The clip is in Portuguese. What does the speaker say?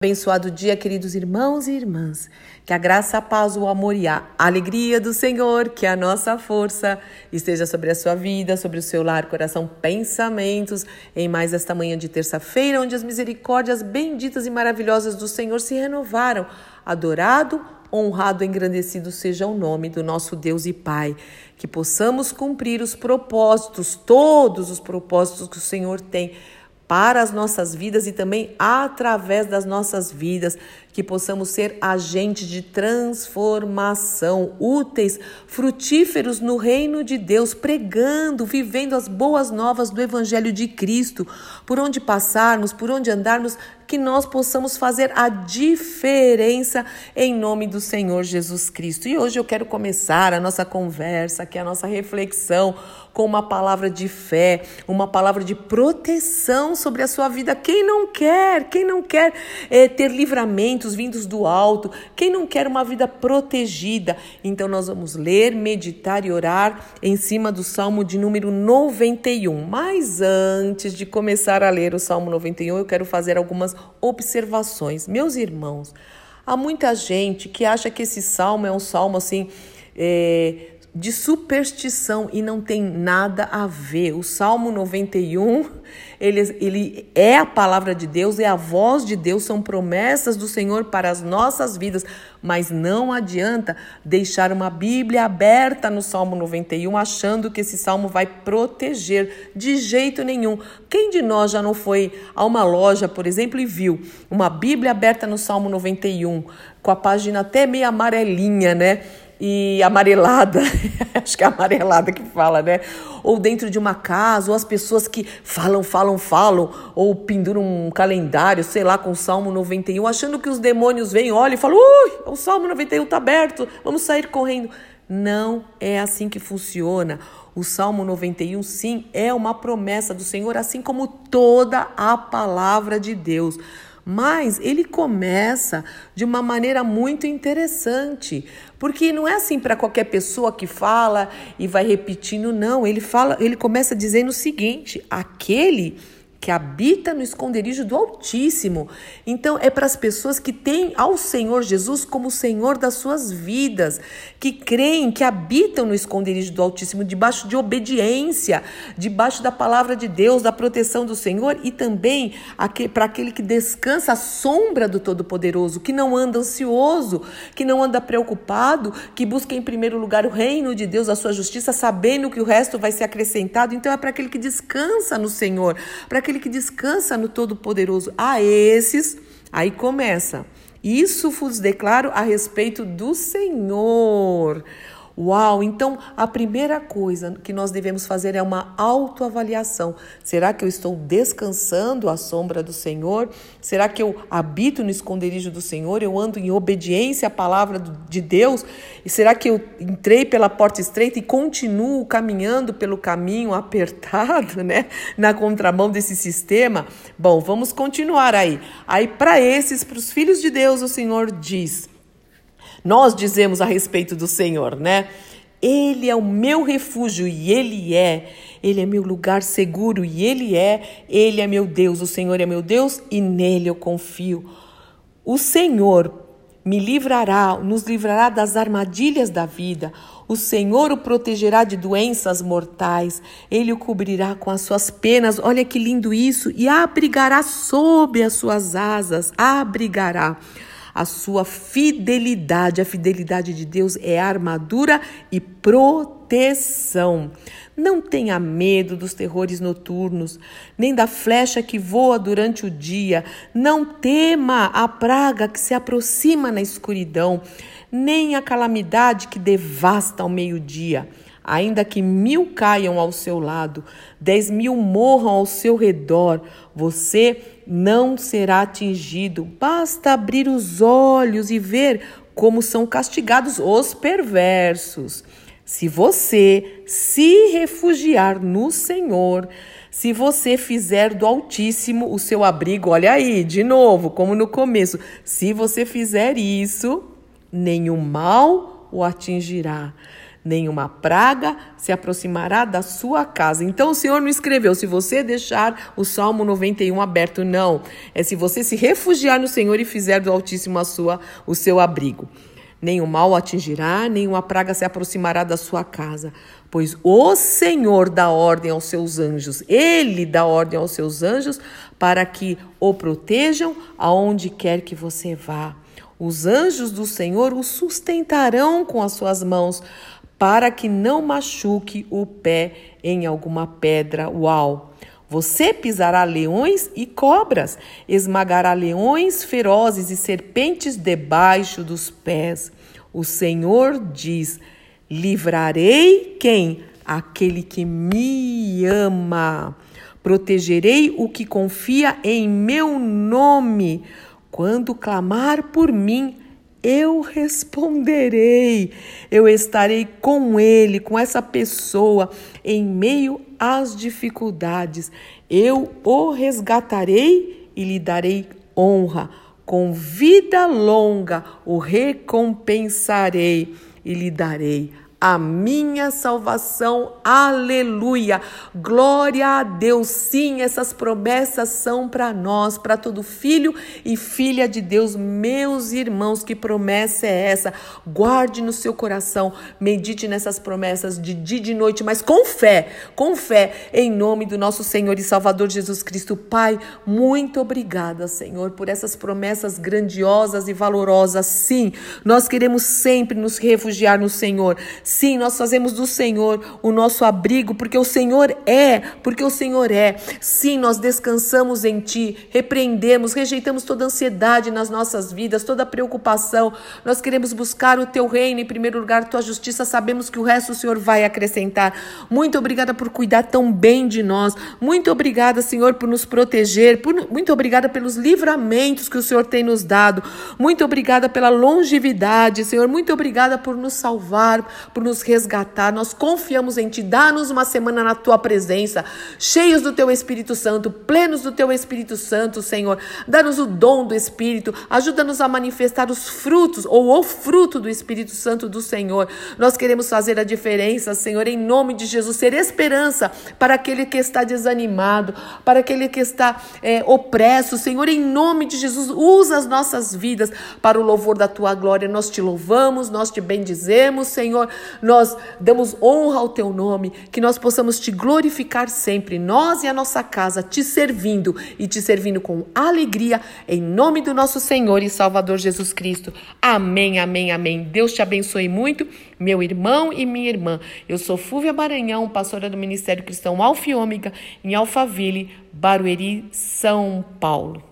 Abençoado dia, queridos irmãos e irmãs. Que a graça, a paz, o amor e a alegria do Senhor, que a nossa força esteja sobre a sua vida, sobre o seu lar, coração, pensamentos, em mais esta manhã de terça-feira, onde as misericórdias benditas e maravilhosas do Senhor se renovaram. Adorado, honrado, engrandecido seja o nome do nosso Deus e Pai. Que possamos cumprir os propósitos, todos os propósitos que o Senhor tem para as nossas vidas e também através das nossas vidas, que possamos ser agentes de transformação, úteis, frutíferos no reino de Deus, pregando, vivendo as boas novas do Evangelho de Cristo, por onde passarmos, por onde andarmos, que nós possamos fazer a diferença em nome do Senhor Jesus Cristo. E hoje eu quero começar a nossa conversa, que é a nossa reflexão, com uma palavra de fé, uma palavra de proteção sobre a sua vida. Quem não quer, quem não quer é, ter livramentos vindos do alto, quem não quer uma vida protegida? Então nós vamos ler, meditar e orar em cima do Salmo de número 91. Mas antes de começar a ler o Salmo 91, eu quero fazer algumas observações. Meus irmãos, há muita gente que acha que esse salmo é um salmo assim. É, de superstição e não tem nada a ver. O Salmo 91, ele, ele é a palavra de Deus, é a voz de Deus, são promessas do Senhor para as nossas vidas, mas não adianta deixar uma Bíblia aberta no Salmo 91 achando que esse salmo vai proteger de jeito nenhum. Quem de nós já não foi a uma loja, por exemplo, e viu uma Bíblia aberta no Salmo 91, com a página até meio amarelinha, né? E amarelada, acho que é amarelada que fala, né? Ou dentro de uma casa, ou as pessoas que falam, falam, falam, ou penduram um calendário, sei lá, com o Salmo 91, achando que os demônios vêm, olham e falam: ui, o Salmo 91 está aberto, vamos sair correndo. Não é assim que funciona. O Salmo 91, sim, é uma promessa do Senhor, assim como toda a palavra de Deus. Mas ele começa de uma maneira muito interessante, porque não é assim para qualquer pessoa que fala e vai repetindo, não. Ele fala, ele começa dizendo o seguinte: aquele que habita no esconderijo do Altíssimo. Então, é para as pessoas que têm ao Senhor Jesus como Senhor das suas vidas, que creem, que habitam no esconderijo do Altíssimo, debaixo de obediência, debaixo da palavra de Deus, da proteção do Senhor e também para aquele que descansa à sombra do Todo-Poderoso, que não anda ansioso, que não anda preocupado, que busca em primeiro lugar o reino de Deus, a sua justiça, sabendo que o resto vai ser acrescentado. Então, é para aquele que descansa no Senhor, para aquele que descansa no Todo-Poderoso. A esses, aí começa. Isso vos declaro a respeito do Senhor. Uau! Então, a primeira coisa que nós devemos fazer é uma autoavaliação. Será que eu estou descansando à sombra do Senhor? Será que eu habito no esconderijo do Senhor? Eu ando em obediência à palavra de Deus? E será que eu entrei pela porta estreita e continuo caminhando pelo caminho apertado, né? Na contramão desse sistema? Bom, vamos continuar aí. Aí, para esses, para os filhos de Deus, o Senhor diz nós dizemos a respeito do Senhor, né? Ele é o meu refúgio e Ele é. Ele é meu lugar seguro e Ele é. Ele é meu Deus, o Senhor é meu Deus e nele eu confio. O Senhor me livrará, nos livrará das armadilhas da vida. O Senhor o protegerá de doenças mortais. Ele o cobrirá com as suas penas. Olha que lindo isso! E abrigará sob as suas asas. Abrigará a sua fidelidade. A fidelidade de Deus é armadura e proteção. Não tenha medo dos terrores noturnos, nem da flecha que voa durante o dia. Não tema a praga que se aproxima na escuridão, nem a calamidade que devasta ao meio-dia. Ainda que mil caiam ao seu lado, dez mil morram ao seu redor, você não será atingido. Basta abrir os olhos e ver como são castigados os perversos. Se você se refugiar no Senhor, se você fizer do Altíssimo o seu abrigo, olha aí, de novo, como no começo, se você fizer isso, nenhum mal o atingirá nenhuma praga se aproximará da sua casa. Então o Senhor não escreveu se você deixar o Salmo 91 aberto, não. É se você se refugiar no Senhor e fizer do Altíssimo a sua, o seu abrigo. O mal atingirá, nem uma praga se aproximará da sua casa, pois o Senhor dá ordem aos seus anjos, ele dá ordem aos seus anjos para que o protejam aonde quer que você vá. Os anjos do Senhor o sustentarão com as suas mãos, para que não machuque o pé em alguma pedra. Uau! Você pisará leões e cobras, esmagará leões ferozes e serpentes debaixo dos pés. O Senhor diz: Livrarei quem? Aquele que me ama. Protegerei o que confia em meu nome. Quando clamar por mim, eu responderei. Eu estarei com ele, com essa pessoa, em meio às dificuldades. Eu o resgatarei e lhe darei honra. Com vida longa o recompensarei e lhe darei a minha salvação. Aleluia! Glória a Deus. Sim, essas promessas são para nós, para todo filho e filha de Deus. Meus irmãos, que promessa é essa? Guarde no seu coração, medite nessas promessas de dia e de noite, mas com fé, com fé, em nome do nosso Senhor e Salvador Jesus Cristo. Pai, muito obrigada, Senhor, por essas promessas grandiosas e valorosas. Sim, nós queremos sempre nos refugiar no Senhor Sim, nós fazemos do Senhor o nosso abrigo, porque o Senhor é, porque o Senhor é. Sim, nós descansamos em Ti, repreendemos, rejeitamos toda ansiedade nas nossas vidas, toda preocupação. Nós queremos buscar o Teu reino em primeiro lugar, Tua justiça. Sabemos que o resto o Senhor vai acrescentar. Muito obrigada por cuidar tão bem de nós. Muito obrigada, Senhor, por nos proteger. Por, muito obrigada pelos livramentos que o Senhor tem nos dado. Muito obrigada pela longevidade, Senhor. Muito obrigada por nos salvar, por nos resgatar. Nós confiamos em Ti. Dá-nos uma semana na Tua presença, cheios do Teu Espírito Santo, plenos do Teu Espírito Santo, Senhor. Dá-nos o dom do Espírito. Ajuda-nos a manifestar os frutos ou o fruto do Espírito Santo do Senhor. Nós queremos fazer a diferença, Senhor, em nome de Jesus, ser esperança para aquele que está desanimado, para aquele que está é, opresso. Senhor, em nome de Jesus, usa as nossas vidas para o louvor da Tua glória. Nós te louvamos, nós te bendizemos, Senhor nós damos honra ao teu nome, que nós possamos te glorificar sempre, nós e a nossa casa, te servindo e te servindo com alegria, em nome do nosso Senhor e Salvador Jesus Cristo. Amém, amém, amém. Deus te abençoe muito, meu irmão e minha irmã. Eu sou Fúvia Maranhão, pastora do Ministério Cristão Alfa Ômega, em Alphaville, Barueri, São Paulo.